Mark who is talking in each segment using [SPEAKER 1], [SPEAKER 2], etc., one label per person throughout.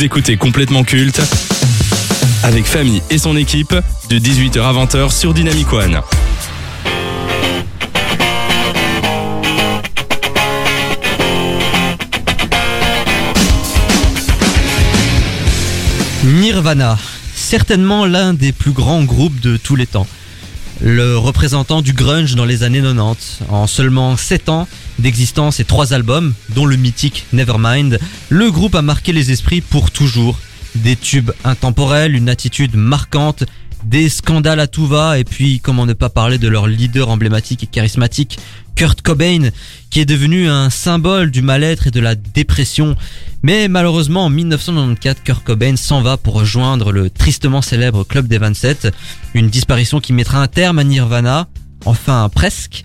[SPEAKER 1] Vous écoutez complètement culte avec Famille et son équipe de 18h à 20h sur Dynamic One.
[SPEAKER 2] Nirvana, certainement l'un des plus grands groupes de tous les temps. Le représentant du grunge dans les années 90. En seulement 7 ans d'existence et 3 albums, dont le mythique Nevermind, le groupe a marqué les esprits pour toujours. Des tubes intemporels, une attitude marquante, des scandales à tout va, et puis comment ne pas parler de leur leader emblématique et charismatique, Kurt Cobain, qui est devenu un symbole du mal-être et de la dépression. Mais malheureusement, en 1994, Kurt Cobain s'en va pour rejoindre le tristement célèbre Club des 27, une disparition qui mettra un terme à Nirvana, enfin presque.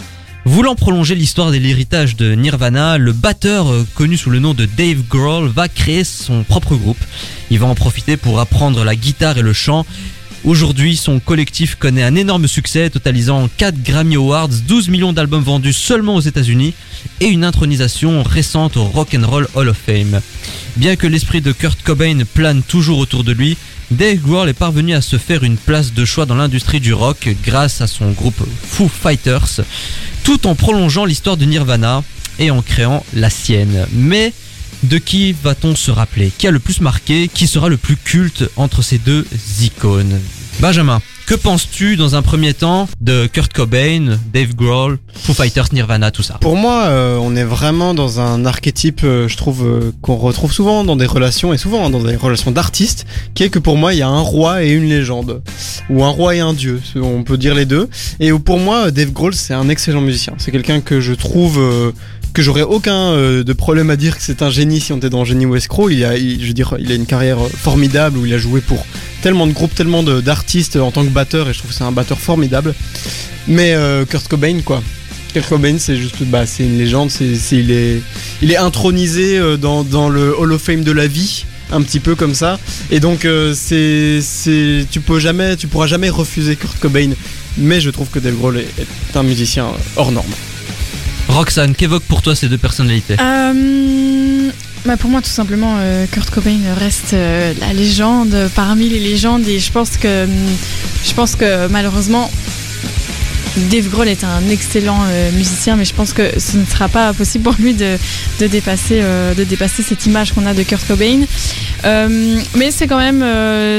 [SPEAKER 2] Voulant prolonger l'histoire de l'héritage de Nirvana, le batteur euh, connu sous le nom de Dave Grohl va créer son propre groupe. Il va en profiter pour apprendre la guitare et le chant. Aujourd'hui, son collectif connaît un énorme succès, totalisant 4 Grammy Awards, 12 millions d'albums vendus seulement aux États-Unis et une intronisation récente au Rock and Roll Hall of Fame. Bien que l'esprit de Kurt Cobain plane toujours autour de lui, Dave Grohl est parvenu à se faire une place de choix dans l'industrie du rock grâce à son groupe Foo Fighters, tout en prolongeant l'histoire de Nirvana et en créant la sienne. Mais de qui va-t-on se rappeler? Qui a le plus marqué? Qui sera le plus culte entre ces deux icônes? Benjamin, que penses-tu dans un premier temps de Kurt Cobain, Dave Grohl, Foo Fighters, Nirvana, tout ça?
[SPEAKER 3] Pour moi, euh, on est vraiment dans un archétype, euh, je trouve, euh, qu'on retrouve souvent dans des relations, et souvent hein, dans des relations d'artistes, qui est que pour moi, il y a un roi et une légende. Ou un roi et un dieu, on peut dire les deux. Et pour moi, Dave Grohl, c'est un excellent musicien. C'est quelqu'un que je trouve... que j'aurais aucun de problème à dire que c'est un génie si on était dans Génie ou Escroc. Il a, je veux dire, il a une carrière formidable où il a joué pour tellement de groupes, tellement de- d'artistes en tant que batteur et je trouve que c'est un batteur formidable. Mais euh, Kurt Cobain, quoi. Kurt Cobain, c'est juste, bah, c'est une légende. C'est, il est, il est intronisé euh, dans, dans le Hall of Fame de la vie, un petit peu comme ça. Et donc, euh, c'est, c'est, tu peux jamais, tu pourras jamais refuser Kurt Cobain. Mais je trouve que Dave Grohl est, est un musicien hors norme.
[SPEAKER 2] Roxane, qu'évoquent pour toi ces deux personnalités?
[SPEAKER 4] Euh, bah pour moi, tout simplement, euh, Kurt Cobain reste euh, la légende parmi les légendes et je pense que, hum, je pense que malheureusement, Dave Grohl est un excellent euh, musicien, mais je pense que ce ne sera pas possible pour lui de, de dépasser, euh, de dépasser cette image qu'on a de Kurt Cobain. Euh, mais c'est quand même,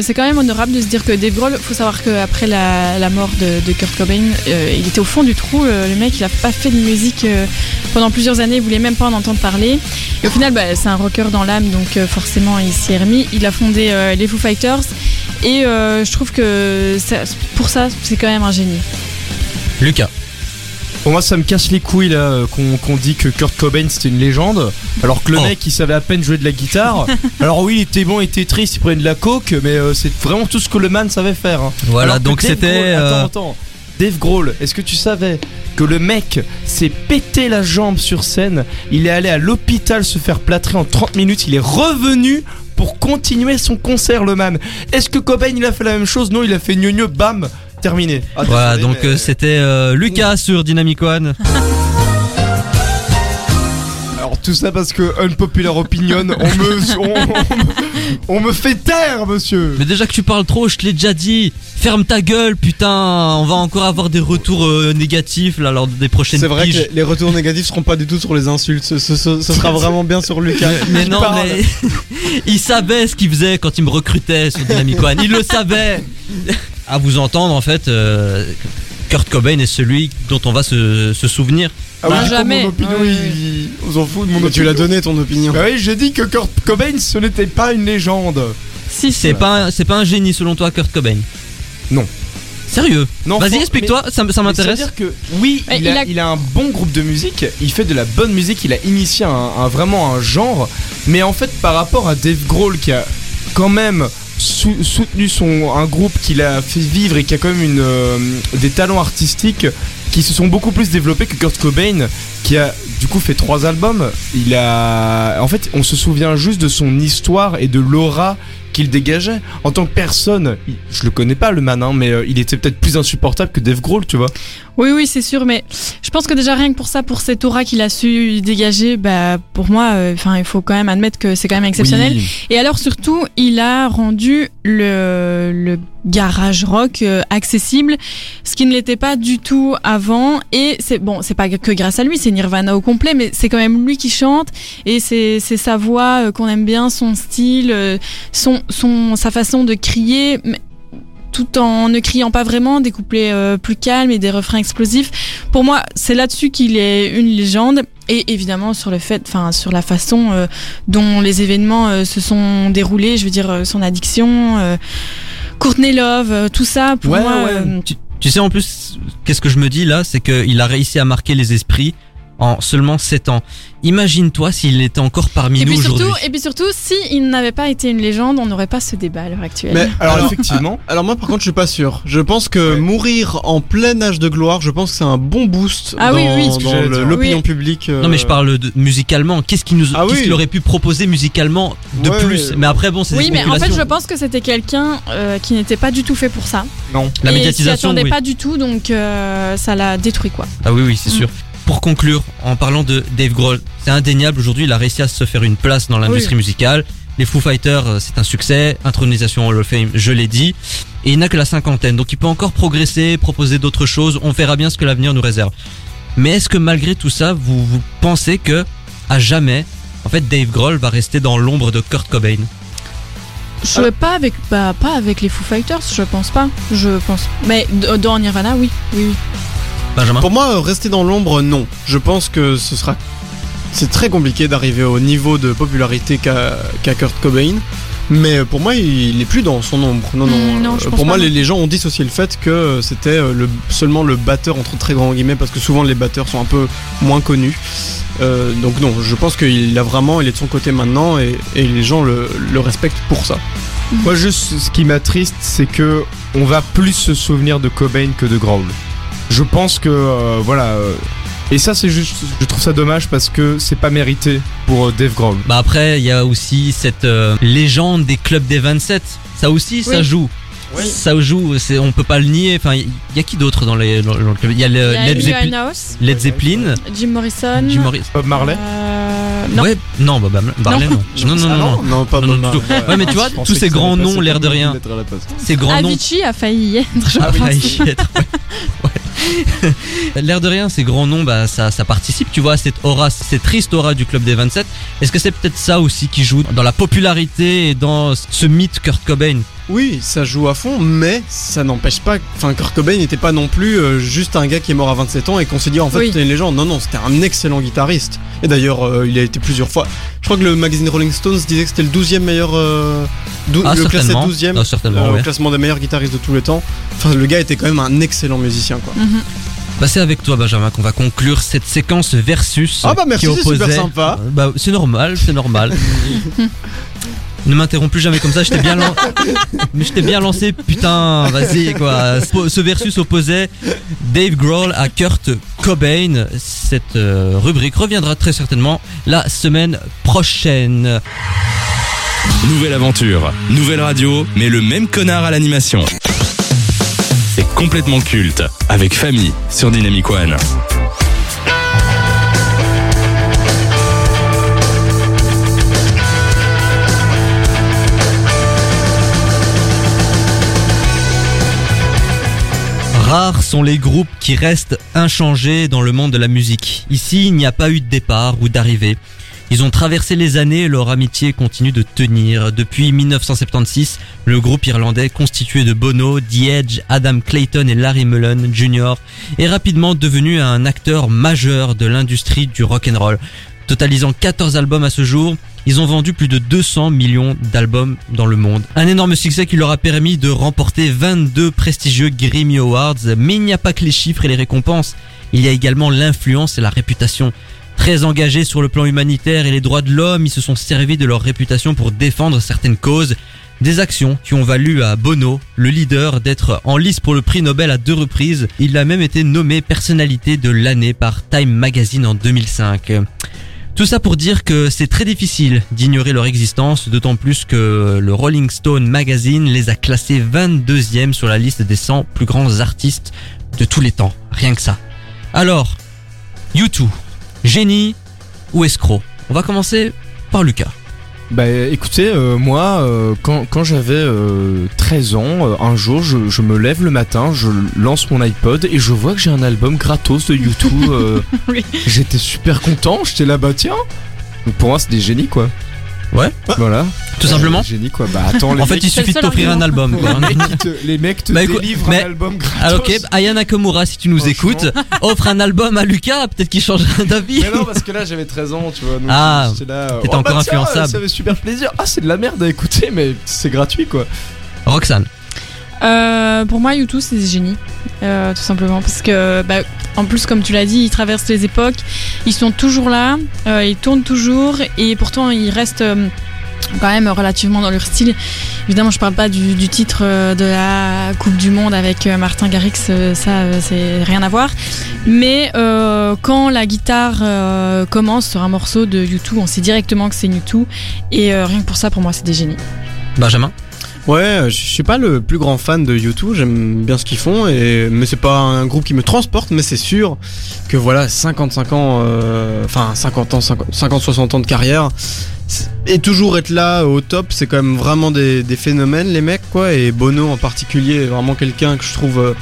[SPEAKER 4] c'est quand même honorable de se dire que Dave Grohl, faut savoir qu'après la, la mort de, Kurt Cobain, il était au fond du trou. le mec, il a pas fait de musique pendant plusieurs années, il voulait même pas en entendre parler. Et au final, bah, c'est un rocker dans l'âme, donc forcément, il s'y est remis. Il a fondé les Foo Fighters, et je trouve que pour ça, c'est quand même un génie.
[SPEAKER 2] Lucas.
[SPEAKER 5] Pour moi, ça me casse les couilles là euh, qu'on dit que Kurt Cobain c'était une légende, alors que le
[SPEAKER 2] Oh.
[SPEAKER 5] mec il savait à peine jouer de la guitare. alors oui, il était bon, il était triste, il prenait de la coke, mais euh, c'est vraiment tout ce que le man savait faire. hein.
[SPEAKER 2] Voilà,
[SPEAKER 5] Alors
[SPEAKER 2] donc c'était. Euh,
[SPEAKER 5] Attends, attends. Dave Grohl, est-ce que tu savais que le mec s'est pété la jambe sur scène? Il est allé à l'hôpital se faire plâtrer en 30 minutes, il est revenu pour continuer son concert, le man. Est-ce que Cobain il a fait la même chose? Non, il a fait gnogno, bam, terminé. Ah,
[SPEAKER 2] Voilà,
[SPEAKER 5] désolé,
[SPEAKER 2] donc
[SPEAKER 5] mais-
[SPEAKER 2] euh, c'était euh, Lucas sur Dynamic One.
[SPEAKER 5] Alors tout ça parce que unpopular opinion, on me, on, on me- on me fait taire, monsieur.
[SPEAKER 2] Mais déjà que tu parles trop, je te l'ai déjà dit. Ferme ta gueule, putain. On va encore avoir des retours euh, négatifs là lors des prochaines
[SPEAKER 3] C'est vrai que
[SPEAKER 2] piges.
[SPEAKER 3] les- les retours négatifs seront pas du tout sur les insultes. Ce, ce- ce- ce sera vraiment bien sur Lucas.
[SPEAKER 2] Mais non,
[SPEAKER 3] parle.
[SPEAKER 2] mais il savait ce qu'il faisait quand il me recrutait sur Dynamic One. Il le savait. À vous entendre, en fait, euh, Kurt Cobain est celui dont on va se, se souvenir.
[SPEAKER 5] Ah oui,
[SPEAKER 4] Bah,
[SPEAKER 5] coup,
[SPEAKER 4] jamais.
[SPEAKER 5] Mon opinion,
[SPEAKER 4] Ouais,
[SPEAKER 5] il- on s'en fout de mon
[SPEAKER 3] Mais tu l'as donné ton opinion.
[SPEAKER 5] Bah oui, j'ai dit que Kurt Cobain ce n'était pas une légende.
[SPEAKER 4] Si,
[SPEAKER 2] C'est pas, un- c'est pas un génie selon toi, Kurt Cobain?
[SPEAKER 5] Non.
[SPEAKER 2] Sérieux?
[SPEAKER 5] Non,
[SPEAKER 2] Vas-y, explique-toi, ça, m'intéresse.
[SPEAKER 5] C'est-à-dire que oui, il, a,
[SPEAKER 4] il a-
[SPEAKER 5] il a un bon groupe de musique, il fait de la bonne musique, il a initié un, un- vraiment un genre, mais en fait par rapport à Dave Grohl qui a quand même sou- soutenu son un groupe qu'il a fait vivre et qui a quand même une euh, des talents artistiques qui se sont beaucoup plus développés que Kurt Cobain qui a du coup fait trois albums. Il a en fait on se souvient juste de son histoire et de l'aura qu'il dégageait. En tant que personne, je le connais pas le man, hein, mais euh, il était peut-être plus insupportable que Dave Grohl, tu vois.
[SPEAKER 4] Oui, oui, c'est sûr, mais je pense que déjà rien que pour ça, pour cette aura qu'il a su dégager, bah, pour moi, euh, enfin, il faut quand même admettre que c'est quand même exceptionnel.
[SPEAKER 5] Oui.
[SPEAKER 4] Et alors surtout, il a rendu le, le garage rock euh, accessible, ce qui ne l'était pas du tout avant. Et c'est bon, c'est pas que grâce à lui, c'est Nirvana au complet, mais c'est quand même lui qui chante et c'est c'est sa voix euh, qu'on aime bien, son style, son son sa façon de crier. mais tout en ne criant pas vraiment, des couplets euh, plus calmes et des refrains explosifs. Pour moi, c'est là-dessus qu'il est une légende. Et évidemment sur le fait, enfin sur la façon euh, dont les événements euh, se sont déroulés, je veux dire euh, son addiction, euh, Courtney Love, euh, tout ça. Pour
[SPEAKER 5] Ouais,
[SPEAKER 4] moi,
[SPEAKER 5] ouais.
[SPEAKER 2] Tu, tu sais en plus, qu'est-ce que je me dis là, c'est qu'il a réussi à marquer les esprits en seulement 7 ans. Imagine-toi s'il était encore parmi
[SPEAKER 4] et
[SPEAKER 2] nous
[SPEAKER 4] puis surtout,
[SPEAKER 2] aujourd'hui.
[SPEAKER 4] et puis surtout, si il n'avait pas été une légende, on n'aurait pas ce débat à l'heure actuelle.
[SPEAKER 3] Mais
[SPEAKER 5] Alors,
[SPEAKER 3] alors,
[SPEAKER 5] effectivement,
[SPEAKER 3] alors moi par contre je suis pas sûr. Je pense que
[SPEAKER 5] Ouais.
[SPEAKER 3] mourir en plein âge de gloire, je pense que c'est un bon boost
[SPEAKER 4] Ah
[SPEAKER 3] dans,
[SPEAKER 4] oui, oui.
[SPEAKER 3] dans l'opinion
[SPEAKER 4] Oui.
[SPEAKER 3] publique. euh,
[SPEAKER 2] Non mais je parle de musicalement. Qu'est-ce qu'il nous,
[SPEAKER 3] Ah
[SPEAKER 2] aurait pu proposer musicalement de
[SPEAKER 3] Ouais.
[SPEAKER 2] plus? Mais après bon, c'est
[SPEAKER 4] oui, mais en fait, je pense que c'était quelqu'un euh, qui n'était pas du tout fait pour ça.
[SPEAKER 5] non.
[SPEAKER 2] la
[SPEAKER 4] et s'y
[SPEAKER 2] médiatisation.
[SPEAKER 4] attendait
[SPEAKER 2] oui.
[SPEAKER 4] pas du tout, donc euh, ça l'a détruit quoi.
[SPEAKER 2] Ah oui, oui, c'est
[SPEAKER 4] Mm.
[SPEAKER 2] sûr. Pour conclure, en parlant de Dave Grohl, c'est indéniable aujourd'hui, il a réussi à se faire une place dans l'industrie musicale. Les Foo Fighters, euh, c'est un succès. Intronisation Hall of Fame, je l'ai dit. Et il n'a que la cinquantaine, donc il peut encore progresser, proposer d'autres choses. On verra bien ce que l'avenir nous réserve. Mais est-ce que malgré tout ça, vous, vous pensez que, à jamais, en fait, Dave Grohl va rester dans l'ombre de Kurt Cobain?
[SPEAKER 4] Je sais pas avec bah, pas avec les Foo Fighters, je pense pas. Je pense. Mais dans Nirvana, oui, oui, oui.
[SPEAKER 2] Benjamin
[SPEAKER 3] Pour moi, rester dans l'ombre, non. Je pense que ce sera. C'est très compliqué d'arriver au niveau de popularité qu'a Kurt Cobain. Mais pour moi, il n'est plus dans son ombre. Non, non.
[SPEAKER 4] Mm, non,
[SPEAKER 3] Euh, pour moi, les, les gens ont dissocié le fait que c'était euh, le, seulement le batteur entre très grands guillemets, parce que souvent les batteurs sont un peu moins connus. Euh, donc non, je pense qu'il a vraiment, il est de son côté maintenant et, et les gens le, le respectent pour ça.
[SPEAKER 5] Moi, juste ce qui m'attriste, c'est que on va plus se souvenir de Cobain que de Grohl. Je pense que euh, voilà. euh, et ça, c'est juste, je trouve ça dommage parce que c'est pas mérité pour euh, Dave Grohl.
[SPEAKER 2] Bah après, il y a aussi cette euh, légende des clubs des 27. Ça aussi, ça
[SPEAKER 4] Oui.
[SPEAKER 2] joue. Ça joue, c'est, on peut pas le nier. Enfin, il y a qui d'autre dans, les, dans, dans le club? Il y a, le,
[SPEAKER 4] Il y a
[SPEAKER 2] Led, Zeppelin, Led Zeppelin,
[SPEAKER 4] Jim Morrison,
[SPEAKER 2] Jim Morrison.
[SPEAKER 5] Bob Marley.
[SPEAKER 4] euh, non.
[SPEAKER 2] Ouais, non, bah, bah, Marley, non. Non, non, non, non.
[SPEAKER 3] non, pas Bob
[SPEAKER 2] du tout.
[SPEAKER 3] Marley.
[SPEAKER 2] Ouais, mais tu vois, tous ces grands noms, l'air de rien. Ces grands noms.
[SPEAKER 4] Avicii a failli y être, je
[SPEAKER 2] Ah,
[SPEAKER 4] pense.
[SPEAKER 2] failli y être, ouais. L'air de rien, ces grands noms, bah, ça, ça participe, tu vois, à cette aura, cette triste aura du club des 27. Est-ce que c'est peut-être ça aussi qui joue dans la popularité et dans ce mythe Kurt Cobain?
[SPEAKER 3] Oui, ça joue à fond, mais ça n'empêche pas. Enfin, Kurt Cobain n'était pas non plus euh, juste un gars qui est mort à 27 ans et qu'on s'est dit en fait
[SPEAKER 4] Oui.
[SPEAKER 3] c'était une légende. Non, non, c'était un excellent guitariste. Et d'ailleurs, euh, il a été plusieurs fois. Je crois que le magazine Rolling Stones disait que c'était le 12e meilleur. euh, dou-
[SPEAKER 2] Ah,
[SPEAKER 3] le classé
[SPEAKER 2] certainement.
[SPEAKER 3] 12e
[SPEAKER 2] Ah, certainement, ouais.
[SPEAKER 3] au classement des meilleurs guitaristes de tous les temps. Enfin, le gars était quand même un excellent musicien, quoi.
[SPEAKER 4] Mhm.
[SPEAKER 2] Bah c'est avec toi Benjamin qu'on va conclure cette séquence versus
[SPEAKER 3] Ah bah merci, c'est super sympa.
[SPEAKER 2] Bah c'est normal, c'est normal. ne m'interromps plus jamais comme ça, je t'ai bien, lan- bien lancé, putain, vas-y quoi. Ce- Ce versus opposait Dave Grohl à Kurt Cobain. Cette euh, rubrique reviendra très certainement la semaine prochaine.
[SPEAKER 1] Nouvelle aventure, nouvelle radio, mais le même connard à l'animation. C'est complètement culte, avec famille sur Dynamic One.
[SPEAKER 2] Sont les groupes qui restent inchangés dans le monde de la musique. Ici, il n'y a pas eu de départ ou d'arrivée. Ils ont traversé les années et leur amitié continue de tenir. Depuis 1976, le groupe irlandais constitué de Bono, The Edge, Adam Clayton et Larry Mullen Jr. est rapidement devenu un acteur majeur de l'industrie du rock'n'roll. Totalisant 14 albums à ce jour, ils ont vendu plus de 200 millions d'albums dans le monde. Un énorme succès qui leur a permis de remporter 22 prestigieux Grammy Awards, mais il n'y a pas que les chiffres et les récompenses, il y a également l'influence et la réputation. Très engagés sur le plan humanitaire et les droits de l'homme, ils se sont servis de leur réputation pour défendre certaines causes. Des actions qui ont valu à Bono, le leader, d'être en lice pour le prix Nobel à deux reprises. Il a même été nommé personnalité de l'année par Time Magazine en 2005. Tout ça pour dire que c'est très difficile d'ignorer leur existence, d'autant plus que le Rolling Stone Magazine les a classés 22e sur la liste des 100 plus grands artistes de tous les temps. Rien que ça. Alors, U2, génie ou escroc? On va commencer par Lucas.
[SPEAKER 5] Bah écoutez, euh, moi, euh, quand, quand j'avais euh, 13 ans, euh, un jour, je, je me lève le matin, je lance mon iPod et je vois que j'ai un album gratos de YouTube.
[SPEAKER 4] Oui.
[SPEAKER 5] J'étais super content, j'étais là, bah tiens. Donc pour moi, c'est des génies quoi.
[SPEAKER 2] Ouais.
[SPEAKER 5] Voilà.
[SPEAKER 2] Tout simplement
[SPEAKER 5] Euh, Génie quoi. Bah attends, les
[SPEAKER 2] En fait,
[SPEAKER 5] mecs,
[SPEAKER 2] il suffit de t'offrir un album. quoi.
[SPEAKER 5] les mecs, te, les mecs te
[SPEAKER 2] Bah, écoute,
[SPEAKER 5] délivrent
[SPEAKER 2] mais-
[SPEAKER 5] un album gratos.
[SPEAKER 2] Alors ok, Aya Nakamura, si tu nous écoutes, offre un album à Lucas, peut-être qu'il changera d'avis.
[SPEAKER 5] Mais non, parce que là j'avais 13 ans, tu vois. donc
[SPEAKER 2] Ah,
[SPEAKER 5] j'étais là,
[SPEAKER 2] t'étais
[SPEAKER 5] oh,
[SPEAKER 2] encore
[SPEAKER 5] bah, tiens,
[SPEAKER 2] influençable.
[SPEAKER 5] Ça fait super plaisir. Ah, c'est de la merde à écouter, mais c'est gratuit quoi.
[SPEAKER 2] Roxane.
[SPEAKER 4] Euh, pour moi, YouTube, c'est des génies. Euh, tout simplement. Parce que, bah, en plus, comme tu l'as dit, ils traversent les époques. Ils sont toujours là. euh, ils tournent toujours. Et pourtant, ils restent. quand même relativement dans leur style. Évidemment, je parle pas du, titre de la Coupe du Monde avec Martin Garrix, ça c'est rien à voir. Mais quand la guitare commence sur un morceau de U2, on sait directement que c'est U2 et rien que pour ça, pour moi, c'est des génies.
[SPEAKER 2] Benjamin?
[SPEAKER 3] Ouais, euh, je suis pas le plus grand fan de U2, j'aime bien ce qu'ils font, et, mais c'est pas un groupe qui me transporte, mais c'est sûr que voilà, 55 ans, euh, enfin 50 ans, 50-60 ans de carrière, et toujours être là au top, c'est quand même vraiment des, phénomènes, les mecs, quoi, et Bono en particulier vraiment quelqu'un que je trouve... euh,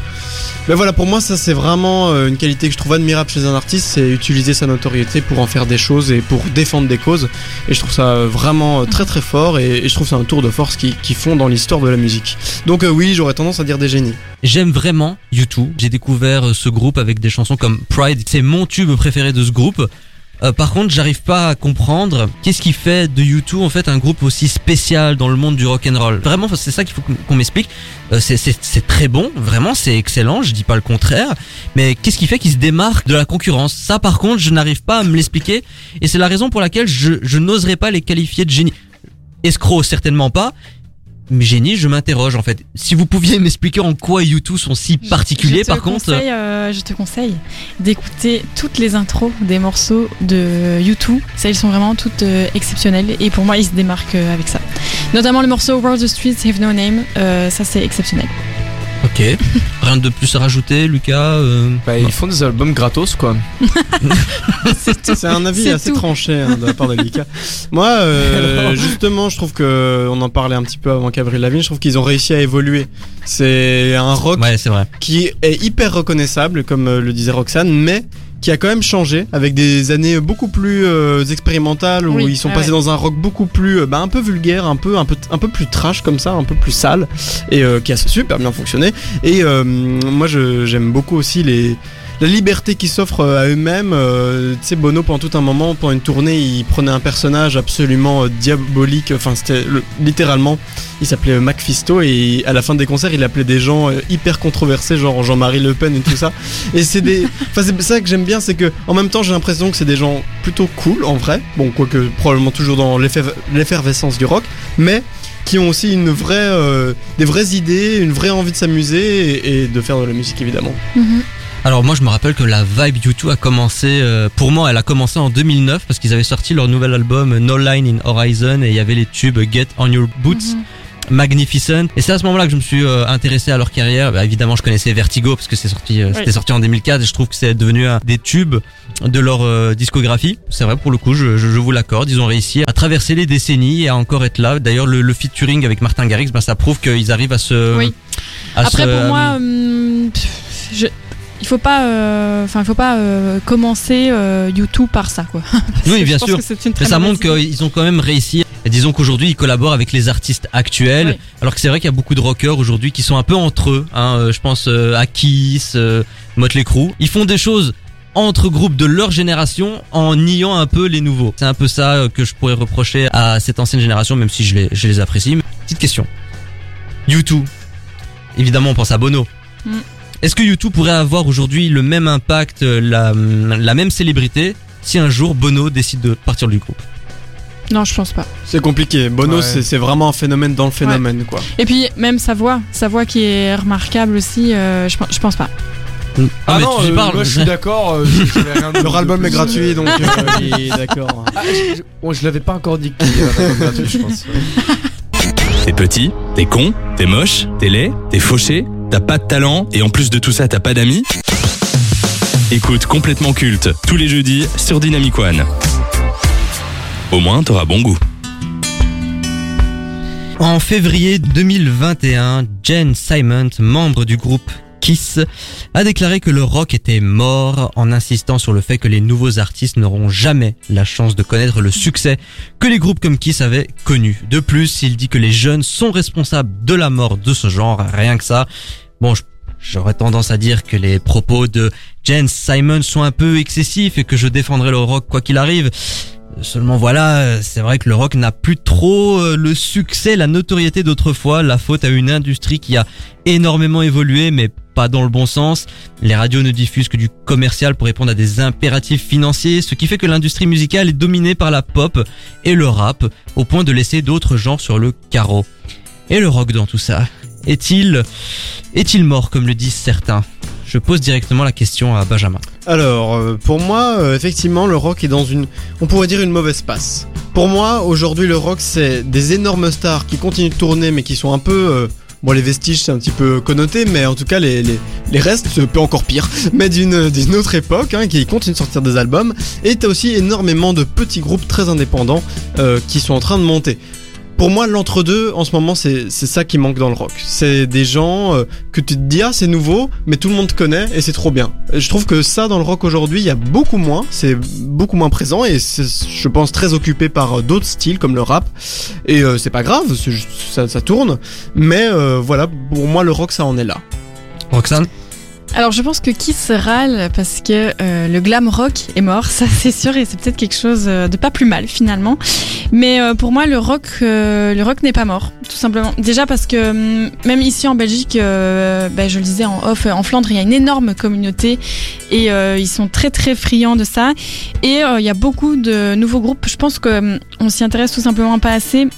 [SPEAKER 3] mais voilà, pour moi, ça c'est vraiment euh, une qualité que je trouve admirable chez un artiste, c'est utiliser sa notoriété pour en faire des choses et pour défendre des causes. Et je trouve ça euh, vraiment euh, très très fort et, je trouve c'est un tour de force qui, qui font dans l'histoire de la musique. Donc euh, oui, j'aurais tendance à dire des génies.
[SPEAKER 2] J'aime vraiment U2. J'ai découvert euh, ce groupe avec des chansons comme Pride. C'est mon tube préféré de ce groupe. Euh, par contre, j'arrive pas à comprendre qu'est-ce qui fait de U2 en fait un groupe aussi spécial dans le monde du rock and roll. Vraiment, c'est ça qu'il faut qu'on- m'explique. Euh, c'est très bon, vraiment, c'est excellent. Je dis pas le contraire. Mais qu'est-ce qui fait qu'ils se démarquent de la concurrence? Ça, par contre, je n'arrive pas à me l'expliquer. Et c'est la raison pour laquelle je, je n'oserais pas les qualifier de génie. Escroc, certainement pas. Mais génie, je m'interroge en fait. Si vous pouviez m'expliquer en quoi U2 sont si particuliers,
[SPEAKER 4] Je
[SPEAKER 2] par contre.
[SPEAKER 4] conseille, euh, je te conseille d'écouter toutes les intros des morceaux de U2. Celles sont vraiment toutes euh, exceptionnelles et pour moi ils se démarquent euh, avec ça. Notamment le morceau Where the Streets Have No Name, euh, ça c'est exceptionnel.
[SPEAKER 2] Ok. Rien de plus à rajouter, Lucas. euh,
[SPEAKER 5] Bah, ils font des albums gratos quoi.
[SPEAKER 3] C'est un avis
[SPEAKER 4] C'est
[SPEAKER 3] assez
[SPEAKER 4] tout.
[SPEAKER 3] tranché hein, de la part de Lika. Moi, euh, justement, je trouve que on en parlait un petit peu avant qu'Avril Lavigne. Je trouve qu'ils ont réussi à évoluer. C'est un rock
[SPEAKER 2] Ouais, c'est vrai.
[SPEAKER 3] qui est hyper reconnaissable, comme euh, le disait Roxane, mais qui a quand même changé avec des années beaucoup plus euh, expérimentales où
[SPEAKER 4] Oui,
[SPEAKER 3] ils sont
[SPEAKER 4] ah
[SPEAKER 3] passés
[SPEAKER 4] ouais.
[SPEAKER 3] dans un rock beaucoup plus euh, bah, un peu vulgaire, un peu un peu un peu plus trash comme ça, un peu plus sale et euh, qui a super bien fonctionné. Et euh, moi je- j'aime beaucoup aussi les la liberté qu'ils s'offrent euh, à eux-mêmes. Euh, tu sais, Bono, pendant tout un moment, pendant une tournée, il prenait un personnage absolument euh, diabolique. Enfin, c'était le- littéralement, il s'appelait euh, Macfisto et à la fin des concerts, il appelait des gens hyper controversés, genre Jean-Marie Le Pen et tout ça. Et c'est des. Enfin, c'est ça que j'aime bien, c'est que en même temps, j'ai l'impression que c'est des gens plutôt cool en vrai. Bon, quoique probablement toujours dans l'effer- l'effervescence du rock, mais qui ont aussi une vraie, des vraies idées, une vraie envie de s'amuser et, et de faire de la musique évidemment.
[SPEAKER 2] Alors moi je me rappelle que la vibe U2 a commencé, euh, pour moi elle a commencé en 2009 parce qu'ils avaient sorti leur nouvel album No Line in Horizon et il y avait les tubes Get On Your Boots,
[SPEAKER 4] Mhm.
[SPEAKER 2] Magnificent. Et c'est à ce moment-là que je me suis euh, intéressé à leur carrière. Bah, évidemment je connaissais Vertigo parce que c'est sorti, euh, c'était sorti en 2004 et je trouve que c'est devenu un des tubes de leur euh, discographie. C'est vrai pour le coup, je, je, je vous l'accorde. Ils ont réussi à traverser les décennies et à encore être là. D'ailleurs le, le featuring avec Martin Garrix, bah, ça prouve qu'ils arrivent à se...
[SPEAKER 4] Oui.
[SPEAKER 2] à
[SPEAKER 4] Après
[SPEAKER 2] se,
[SPEAKER 4] pour
[SPEAKER 2] euh,
[SPEAKER 4] moi, hum, je- il faut pas, euh, enfin il faut pas euh, commencer euh, U2 par ça quoi.
[SPEAKER 2] Oui, bien sûr. Mais ça montre qu'ils ont quand même réussi. Et disons qu'aujourd'hui, ils collaborent avec les artistes actuels.
[SPEAKER 4] Oui.
[SPEAKER 2] Alors que c'est vrai qu'il y a beaucoup de rockers aujourd'hui qui sont un peu entre eux. Hein, je pense à Kiss, Motley Crue. Ils font des choses entre groupes de leur génération en niant un peu les nouveaux. C'est un peu ça que je pourrais reprocher à cette ancienne génération, même si je les, je les apprécie. Petite question. U2. Évidemment, on pense à Bono.
[SPEAKER 4] Mm.
[SPEAKER 2] Est-ce que U2 pourrait avoir aujourd'hui le même impact, euh, la, la même célébrité, si un jour Bono décide de partir du groupe?
[SPEAKER 4] Non, je pense pas.
[SPEAKER 3] C'est compliqué. Bono,
[SPEAKER 5] Ouais.
[SPEAKER 3] c'est vraiment un phénomène dans le phénomène, quoi.
[SPEAKER 4] Et puis même sa voix, sa voix qui est remarquable aussi, euh, je, pen- je pense pas.
[SPEAKER 5] Ah,
[SPEAKER 2] mais
[SPEAKER 5] non, euh,
[SPEAKER 2] parles.
[SPEAKER 5] moi je suis d'accord. euh,
[SPEAKER 3] Leur album est gratuit, donc euh, d'accord.
[SPEAKER 5] Ah, je, je- bon, je l'avais pas encore dit gratuit, je pense.
[SPEAKER 1] T'es petit, t'es con, t'es moche, t'es laid, t'es fauché, t'as pas de talent et en plus de tout ça t'as pas d'amis Écoute complètement culte tous les jeudis sur Dynamic One. Au moins t'auras bon goût.
[SPEAKER 2] En février 2021, Jen Simon, membre du groupe Kiss, a déclaré que le rock était mort en insistant sur le fait que les nouveaux artistes n'auront jamais la chance de connaître le succès que les groupes comme Kiss avaient connu. De plus, il dit que les jeunes sont responsables de la mort de ce genre, rien que ça. Bon, j'aurais tendance à dire que les propos de Jen Simon sont un peu excessifs et que je défendrai le rock quoi qu'il arrive. Seulement voilà, c'est vrai que le rock n'a plus trop euh, le succès, la notoriété d'autrefois, la faute à une industrie qui a énormément évolué mais pas dans le bon sens. Les radios ne diffusent que du commercial pour répondre à des impératifs financiers, ce qui fait que l'industrie musicale est dominée par la pop et le rap au point de laisser d'autres genres sur le carreau. Et le rock dans tout ça? Est-il mort comme le disent certains? Je pose directement la question à Benjamin.
[SPEAKER 3] Alors, euh, pour moi, euh, effectivement, le rock est dans une, on pourrait dire une mauvaise passe. Pour moi, aujourd'hui, le rock, c'est des énormes stars qui continuent de tourner, mais qui sont un peu, euh, bon, les vestiges, c'est un petit peu connoté, mais en tout cas, les, les, les restes, c'est un peu encore pire, mais d'une autre époque, hein, qui continuent de sortir des albums. Et t'as aussi énormément de petits groupes très indépendants qui sont en train de monter. Pour moi, l'entre-deux, en ce moment, c'est ça qui manque dans le rock. C'est des gens euh, que tu te dis, ah, c'est nouveau, mais tout le monde connaît et c'est trop bien. Je trouve que ça, dans le rock aujourd'hui, il y a beaucoup moins. C'est beaucoup moins présent et c'est, je pense, très occupé par euh, d'autres styles comme le rap. Et euh, c'est pas grave, ça, tourne. Mais voilà, pour moi, le rock, ça en est là.
[SPEAKER 2] Roxane?
[SPEAKER 4] Alors je pense que Kiss râle parce que euh, le glam rock est mort, ça c'est sûr, et c'est peut-être quelque chose euh, de pas plus mal finalement. Mais euh, pour moi le rock, euh, le rock n'est pas mort, tout simplement. Déjà parce que hum, même ici en Belgique, bah, je le disais en off, euh, en Flandre, il y a une énorme communauté et ils sont très très friands de ça. Et il y a beaucoup de nouveaux groupes. Je pense que hum, on s'y intéresse tout simplement pas assez.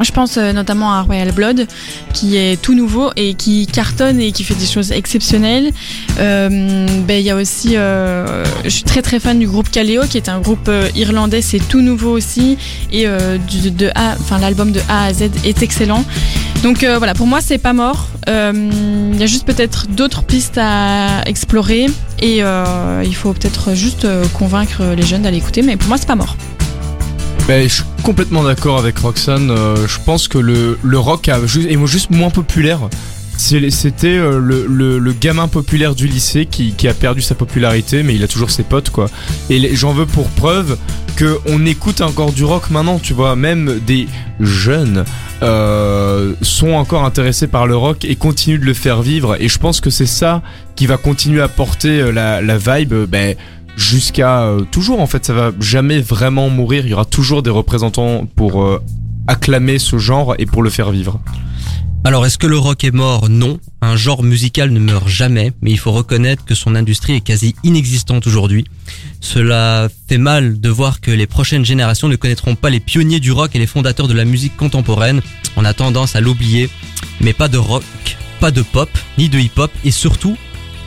[SPEAKER 4] Je pense euh, notamment à Royal Blood, qui est tout nouveau et qui cartonne et qui fait des choses exceptionnelles. Euh, ben, il y a aussi, euh, je suis très très fan du groupe Kaleo, qui est un groupe irlandais, c'est tout nouveau aussi, et de A, enfin l'album de A à Z est excellent. Donc voilà, pour moi c'est pas mort. Il y a juste peut-être d'autres pistes à explorer et il faut peut-être juste convaincre les jeunes d'aller écouter, mais pour moi c'est pas mort.
[SPEAKER 5] Ben, je suis complètement d'accord avec Roxane. euh, je pense que le, le rock a ju- est juste moins populaire. C'était euh, le, le- le gamin populaire du lycée qui, qui a perdu sa popularité, mais il a toujours ses potes, quoi. Et j'en veux pour preuve que on écoute encore du rock maintenant, tu vois. Même des jeunes euh, sont encore intéressés par le rock et continuent de le faire vivre. Et je pense que c'est ça qui va continuer à porter euh, la, la vibe. Ben, jusqu'à euh, toujours en fait ça va jamais vraiment mourir il y aura toujours des représentants pour euh, acclamer ce genre et pour le faire vivre
[SPEAKER 2] Alors, est-ce que le rock est mort? Non. Un genre musical ne meurt jamais, mais il faut reconnaître que son industrie est quasi inexistante aujourd'hui. Cela fait mal de voir que les prochaines générations ne connaîtront pas les pionniers du rock et les fondateurs de la musique contemporaine. On a tendance à l'oublier. Mais pas de rock, pas de pop, ni de hip-hop, et surtout,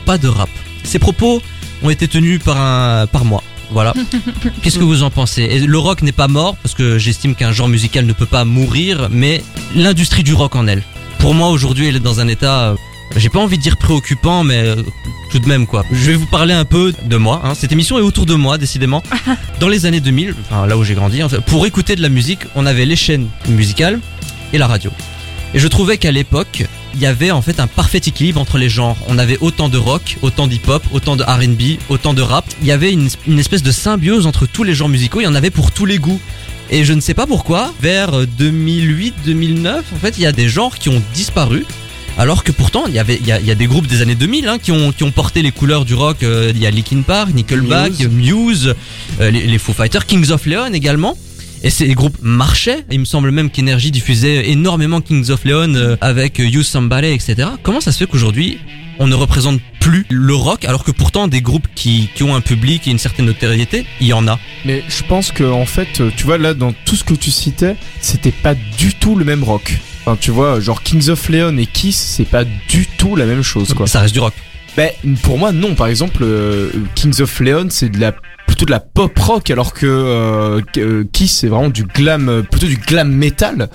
[SPEAKER 2] pas de rap. Ces propos ont été tenus par un, par moi. Voilà. Qu'est-ce que vous en pensez? Et Le rock n'est pas mort parce que j'estime qu'un genre musical ne peut pas mourir, mais l'industrie du rock en elle. Pour moi aujourd'hui, elle est dans un état, euh, j'ai pas envie de dire préoccupant, mais euh, tout de même quoi. Je vais vous parler un peu de moi. Hein. Cette émission est autour de moi, décidément. Dans les années 2000, enfin là où j'ai grandi, en fait, pour écouter de la musique, on avait les chaînes musicales et la radio. Et je trouvais qu'à l'époque, il y avait en fait un parfait équilibre entre les genres. On avait autant de rock, autant d'hip-hop, autant de R&B, autant de rap. Il y avait une, une espèce de symbiose entre tous les genres musicaux. Il y en avait pour tous les goûts. Et je ne sais pas pourquoi, vers 2008-2009, en fait, il y a des genres qui ont disparu. Alors que pourtant, il y avait, il y a, il y a des groupes des années 2000 hein, qui ont qui ont porté les couleurs du rock. Euh, il y a Linkin Park, Nickelback,
[SPEAKER 3] Muse.
[SPEAKER 2] Muse, euh, les, les Foo Fighters, Kings of Leon également. Et ces groupes marchaient. Il me semble même qu'Energy diffusait énormément Kings of Leon euh, avec Use Somebody, etc. Comment ça se fait qu'aujourd'hui on ne représente plus le rock alors que pourtant des groupes qui, qui ont un public et une certaine notoriété, il y en a?
[SPEAKER 5] mais je pense que en fait euh, tu vois là dans tout ce que tu citais c'était pas du tout le même rock enfin tu vois genre Kings of Leon et Kiss c'est pas du tout la même chose quoi
[SPEAKER 2] Ça reste du rock.
[SPEAKER 5] Ben, pour moi, non. Par exemple, euh, Kings of Leon, c'est de la plutôt de la pop rock, alors que euh, euh, Kiss, c'est vraiment du glam, euh, plutôt du glam metal.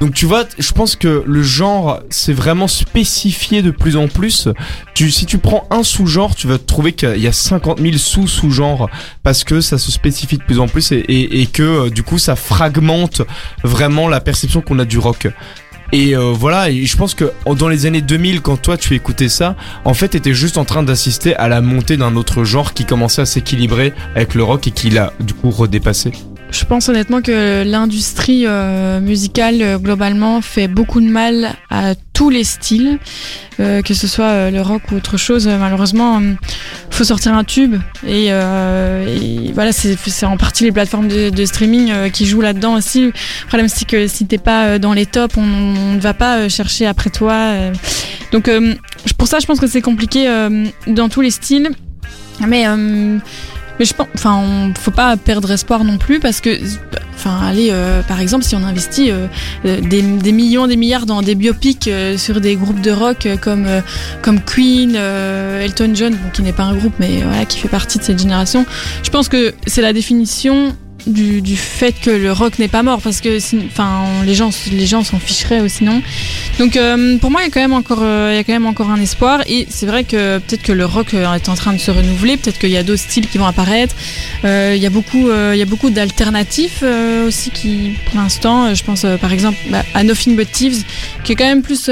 [SPEAKER 5] Donc tu vois, je pense que le genre c'est vraiment spécifié de plus en plus. Tu, si tu prends un sous-genre, tu vas trouver qu'il y a 50 000 sous-sous-genres parce que ça se spécifie de plus en plus et, et, et que euh, du coup ça fragmente vraiment la perception qu'on a du rock. Et euh, voilà, je pense que dans les années 2000, quand toi tu écoutais ça, en fait, t'étais juste en train d'assister à la montée d'un autre genre qui commençait à s'équilibrer avec le rock et qui l'a du coup redépassé.
[SPEAKER 4] Je pense honnêtement que l'industrie euh, musicale euh, globalement fait beaucoup de mal à tous les styles, euh, que ce soit le rock ou autre chose. Malheureusement, faut sortir un tube et, voilà, c'est en partie les plateformes de, streaming qui jouent là-dedans aussi. Le problème c'est que si t'es pas dans les tops, on, on ne va pas chercher après toi. Donc pour ça, je pense que c'est compliqué dans tous les styles, mais mais je pense, enfin, on, faut pas perdre espoir non plus parce que, enfin, allez, euh, par exemple, si on investit euh, euh, des, des millions, des milliards dans des biopics euh, sur des groupes de rock euh, comme euh, comme Queen, Elton John, bon, qui n'est pas un groupe, mais voilà, qui fait partie de cette génération. Je pense que c'est la définition du, fait que le rock n'est pas mort parce que, enfin, les gens, les gens s'en ficheraient sinon. Donc, euh, pour moi, il y a quand même encore, euh, il y a quand même encore un espoir. Et c'est vrai que peut-être que le rock euh, est en train de se renouveler. Peut-être qu'il y a d'autres styles qui vont apparaître. Il y a beaucoup, il y a beaucoup d'alternatifs aussi qui, pour l'instant, je pense par exemple bah, à Nothing But Thieves, qui est quand même plus,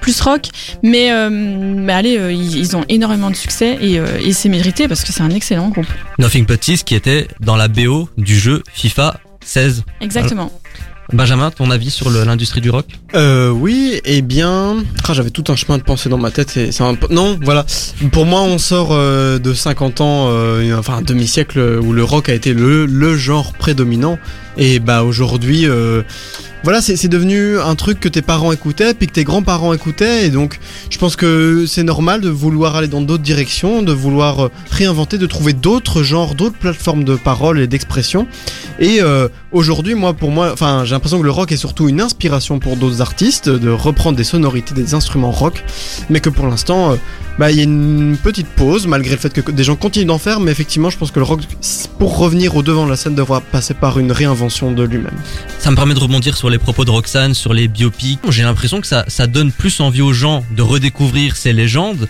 [SPEAKER 4] plus rock. Mais, allez, ils, ont énormément de succès et, et c'est mérité parce que c'est un excellent groupe.
[SPEAKER 2] Nothing But This qui était dans la BO du jeu FIFA 16.
[SPEAKER 4] Exactement.
[SPEAKER 2] Benjamin, ton avis sur l'industrie du rock?
[SPEAKER 3] Euh, oui, eh bien, ah, j'avais tout un chemin de pensée dans ma tête. Et un non, voilà. Pour moi, on sort euh, de 50 ans, euh, enfin un demi-siècle où le rock a été le, le genre prédominant. Et bah aujourd'hui, euh, voilà, c'est devenu un truc que tes parents écoutaient, puis que tes grands-parents écoutaient. Et donc, je pense que c'est normal de vouloir aller dans d'autres directions, de vouloir euh, réinventer, de trouver d'autres genres, d'autres plateformes de parole et d'expression. Et euh, aujourd'hui, moi, pour moi, enfin, j'ai l'impression que le rock est surtout une inspiration pour d'autres artistes de reprendre des sonorités, des instruments rock, mais que pour l'instant, euh, bah, il y a une petite pause, malgré le fait que des gens continuent d'en faire, mais effectivement, je pense que le rock, pour revenir au devant de la scène, devra passer par une réinvention de lui-même.
[SPEAKER 2] Ça me permet de rebondir sur les propos de Roxane, sur les biopics. J'ai l'impression que ça, ça donne plus envie aux gens de redécouvrir ces légendes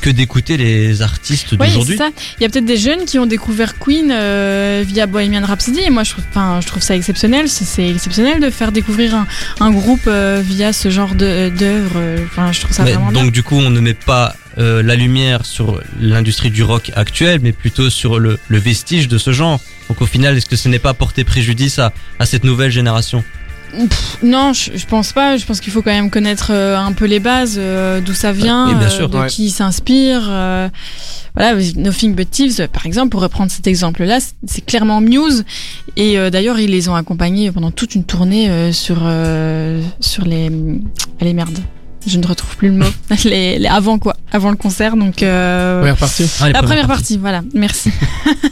[SPEAKER 2] que d'écouter les artistes d'aujourd'hui.
[SPEAKER 4] Il y a peut-être des jeunes qui ont découvert Queen euh, via Bohemian Rhapsody. Et moi, je trouve, je trouve ça exceptionnel. C'est- exceptionnel de faire découvrir un, un groupe euh, via ce genre d'œuvre. Enfin, je trouve ça
[SPEAKER 2] Mais
[SPEAKER 4] vraiment
[SPEAKER 2] donc
[SPEAKER 4] bien.
[SPEAKER 2] du coup, on ne met pas euh, la lumière sur l'industrie du rock actuelle, mais plutôt sur le, le vestige de ce genre. Donc au final, est-ce que ce n'est pas porter préjudice à, à cette nouvelle génération?
[SPEAKER 4] Pff, non, je, je pense pas. Je pense qu'il faut quand même connaître euh, un peu les bases, euh, d'où ça vient,
[SPEAKER 2] Oui, bien
[SPEAKER 4] euh,
[SPEAKER 2] sûr.
[SPEAKER 4] de
[SPEAKER 5] Ouais.
[SPEAKER 4] qui il s'inspire. euh, voilà, Nothing But Thieves, par exemple, pour reprendre cet exemple-là, c'est- c'est clairement Muse. Et euh, d'ailleurs, ils les ont accompagnés pendant toute une tournée euh, sur euh, sur les les merdes. Je ne retrouve plus le mot. les, les avant quoi, avant le concert. Donc euh,
[SPEAKER 5] Première partie.
[SPEAKER 2] Ah,
[SPEAKER 4] la
[SPEAKER 2] premières
[SPEAKER 4] première
[SPEAKER 2] parties.
[SPEAKER 4] partie, voilà. Merci.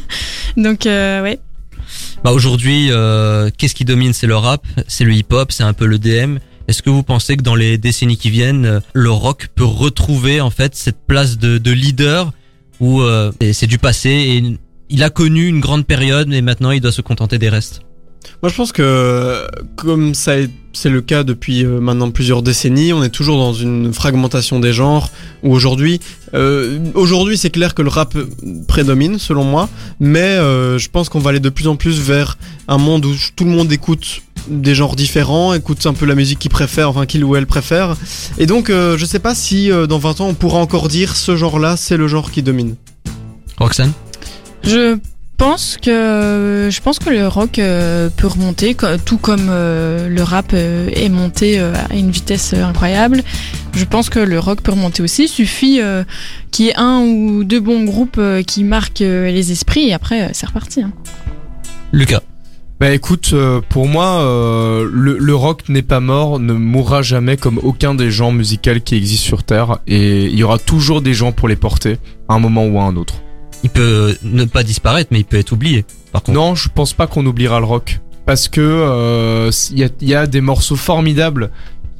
[SPEAKER 4] donc euh, ouais.
[SPEAKER 2] Bah aujourd'hui, euh, qu'est-ce qui domine? C'est le rap, c'est le hip-hop, c'est un peu le DM. Est-ce que vous pensez que dans les décennies qui viennent, euh, le rock peut retrouver en fait cette place de, de leader où euh, c'est du passé et il a connu une grande période et maintenant il doit se contenter des restes?
[SPEAKER 3] Moi, je pense que comme ça est- c'est le cas depuis euh, maintenant plusieurs décennies, on est toujours dans une fragmentation des genres. Où aujourd'hui, euh, aujourd'hui, c'est clair que le rap prédomine, selon moi, mais euh, je pense qu'on va aller de plus en plus vers un monde où tout le monde écoute des genres différents, écoute un peu la musique qu'il préfère, enfin qu'il ou elle préfère. Et donc, euh, je sais pas si euh, dans 20 ans on pourra encore dire ce genre-là, c'est le genre qui domine.
[SPEAKER 2] Roxane?
[SPEAKER 4] Je pense que je pense que le rock euh, peut remonter, tout comme euh, le rap euh, est monté à une vitesse incroyable. Je pense que le rock peut remonter aussi. Il suffit qu'il y ait un ou deux bons groupes qui marquent les esprits et après c'est reparti. hein.
[SPEAKER 2] Lucas
[SPEAKER 5] Bah écoute, pour moi, euh, le, le rock n'est pas mort, ne mourra jamais comme aucun des genres musicaux qui existent sur Terre, et il y aura toujours des gens pour les porter, à un moment ou à un autre.
[SPEAKER 2] Il peut ne pas disparaître mais il peut être oublié par contre
[SPEAKER 5] Non, je pense pas qu'on oubliera le rock, parce que euh, il y, a, il y a des morceaux formidables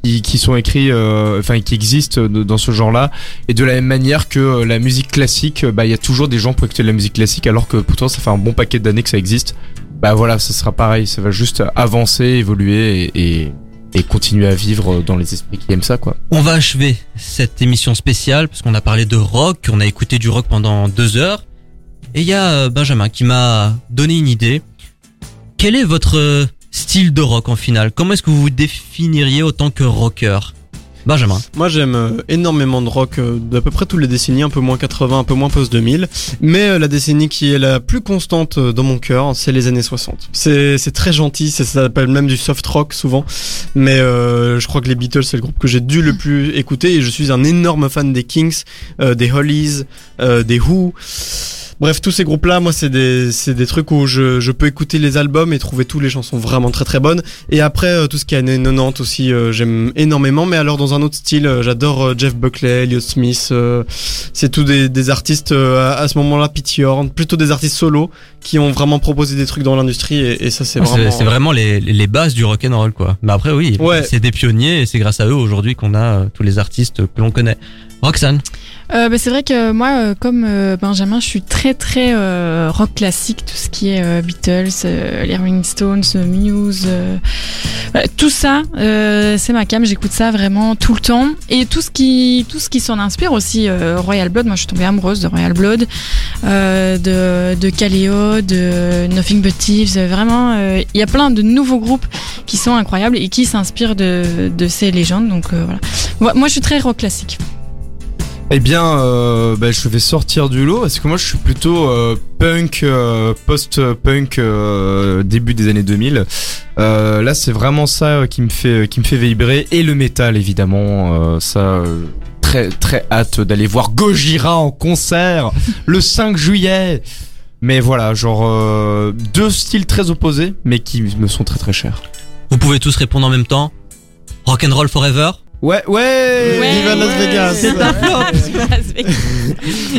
[SPEAKER 5] qui, qui sont écrits, euh, enfin qui existent dans ce genre-là. Et de la même manière que euh, la musique classique, euh, bah il y a toujours des gens pour écouter de la musique classique, alors que pourtant ça fait un bon paquet d'années que ça existe. Bah voilà, ça sera pareil, ça va juste avancer, évoluer et, et, et continuer à vivre dans les esprits qui aiment ça, quoi.
[SPEAKER 2] On va achever cette émission spéciale parce qu'on a parlé de rock, on a écouté du rock pendant deux heures. Et il y a euh, Benjamin qui m'a donné une idée. Quel est votre euh, style de rock en finale? Comment est-ce que vous vous définiriez autant que rocker? Benjamin.
[SPEAKER 3] Moi j'aime euh, énormément de rock d'à peu près toutes les décennies, un peu moins 80, un peu moins post 2000. Mais la décennie qui est la plus constante dans mon cœur, c'est les années 60. C'est très gentil, ça s'appelle même du soft rock souvent. Mais je crois que les Beatles c'est le groupe que j'ai dû le plus écouter et je suis un énorme fan des Kings, des Hollies, des Who. Bref, tous ces groupes-là, moi, c'est des, c'est des trucs où je, je peux écouter les albums et trouver toutes les chansons vraiment très très bonnes. Et après, euh, tout ce qui est années 90 aussi, euh, j'aime énormément. Mais alors, dans un autre style, euh, j'adore Jeff Buckley, Elliott Smith. euh, c'est tous des, des artistes euh, à, à ce moment-là, Pity Horn, plutôt des artistes solos qui ont vraiment proposé des trucs dans l'industrie. Et, et ça, c'est vraiment.
[SPEAKER 2] c'est vraiment les, les bases du rock and roll quoi. Mais après oui,
[SPEAKER 3] Ouais.
[SPEAKER 2] c'est des pionniers et c'est grâce à eux aujourd'hui qu'on a tous les artistes que l'on connaît. Roxane.
[SPEAKER 4] Euh, bah, c'est vrai que moi, euh, comme euh, Benjamin, je suis très très rock classique, tout ce qui est Beatles, les Rolling Stones, Muse, tout ça, c'est ma cam. J'écoute ça vraiment tout le temps et tout ce qui qui s'en inspire aussi. Royal Blood, moi je suis tombée amoureuse de Royal Blood, de de Kaleo, de Nothing But Thieves. Vraiment, il y a plein de nouveaux groupes qui sont incroyables et qui s'inspirent de de ces légendes. Donc voilà. Moi, je suis très rock classique.
[SPEAKER 5] Eh bien, euh, bah, je vais sortir du lot parce que moi je suis plutôt euh, punk, euh, post-punk début des années 2000. Euh, là, c'est vraiment ça qui me fait qui me fait vibrer et le métal évidemment. ça, très très hâte d'aller voir Gojira en concert le 5 juillet. Mais voilà, genre deux styles très opposés, mais qui me sont très très chers.
[SPEAKER 2] Vous pouvez tous répondre en même temps. Rock and roll forever.
[SPEAKER 5] Ouais, ouais,
[SPEAKER 3] Viva Las Vegas.
[SPEAKER 2] C'est un flop.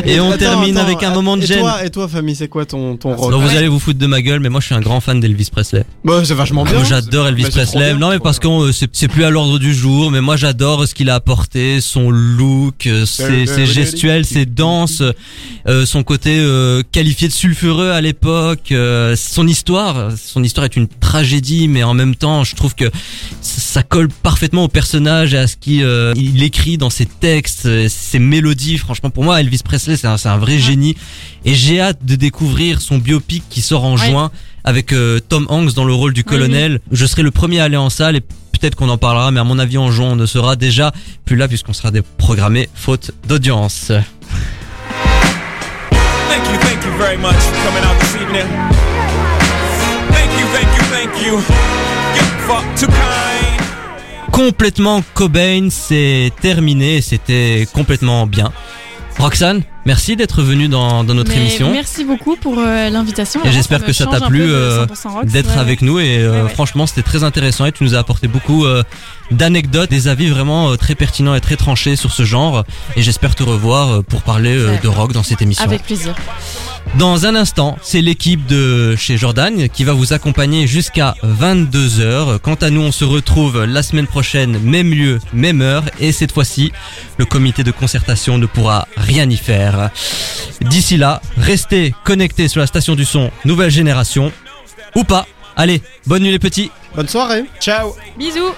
[SPEAKER 2] Et on
[SPEAKER 3] Attends,
[SPEAKER 2] termine
[SPEAKER 3] attends,
[SPEAKER 2] avec un moment de
[SPEAKER 3] et
[SPEAKER 2] gêne.
[SPEAKER 3] Toi, et toi, famille, c'est quoi ton, ton rock
[SPEAKER 2] Donc vous allez vous foutre de ma gueule, mais moi je suis un grand fan d'Elvis Presley.
[SPEAKER 3] Bah, c'est vachement bien.
[SPEAKER 2] Moi j'adore Elvis Presley.
[SPEAKER 3] bien,
[SPEAKER 2] Non mais parce que euh, c'est plus à l'ordre du jour, mais moi j'adore ce qu'il a apporté, son look, euh, ses, ses gestuels, ses danses, euh, son côté euh, qualifié de sulfureux à l'époque, euh, son histoire. Son histoire est une tragédie, mais en même temps je trouve que ça ça colle parfaitement au personnage et à ce qu'il euh, il écrit dans ses textes, euh, ses mélodies. Franchement pour moi Elvis Presley c'est un, c'est un vrai génie et j'ai hâte de découvrir son biopic qui sort en
[SPEAKER 4] Ouais.
[SPEAKER 2] juin avec euh, Tom Hanks dans le rôle du colonel. Je serai le premier à aller en salle et peut-être qu'on en parlera, mais à mon avis en juin on ne sera déjà plus là puisqu'on sera déprogrammé faute d'audience.
[SPEAKER 6] Thank you, thank you very much for coming out this evening. Thank you, thank you, thank you. You're far too kind.
[SPEAKER 2] Complètement Cobain, c'est terminé, c'était complètement bien. Roxane, merci d'être venue dans, dans notre
[SPEAKER 4] Mais
[SPEAKER 2] émission.
[SPEAKER 4] Merci beaucoup pour euh, l'invitation.
[SPEAKER 2] Et j'espère que ça t'a plu euh,
[SPEAKER 4] 100% rock,
[SPEAKER 2] d'être
[SPEAKER 4] ouais.
[SPEAKER 2] avec nous et euh,
[SPEAKER 4] Ouais, ouais.
[SPEAKER 2] franchement c'était très intéressant et tu nous as apporté beaucoup d'anecdotes, des avis vraiment très pertinents et très tranchés sur ce genre et j'espère te revoir pour parler de rock dans cette émission.
[SPEAKER 4] Avec plaisir.
[SPEAKER 2] Dans un instant, c'est l'équipe de chez Jordan qui va vous accompagner jusqu'à 22h. Quant à nous, on se retrouve la semaine prochaine, même lieu, même heure. Et cette fois-ci, le comité de concertation ne pourra rien y faire. D'ici là, restez connectés sur la station du son Nouvelle Génération. Ou pas. Allez, bonne nuit les petits.
[SPEAKER 3] Bonne soirée.
[SPEAKER 5] Ciao.
[SPEAKER 4] Bisous.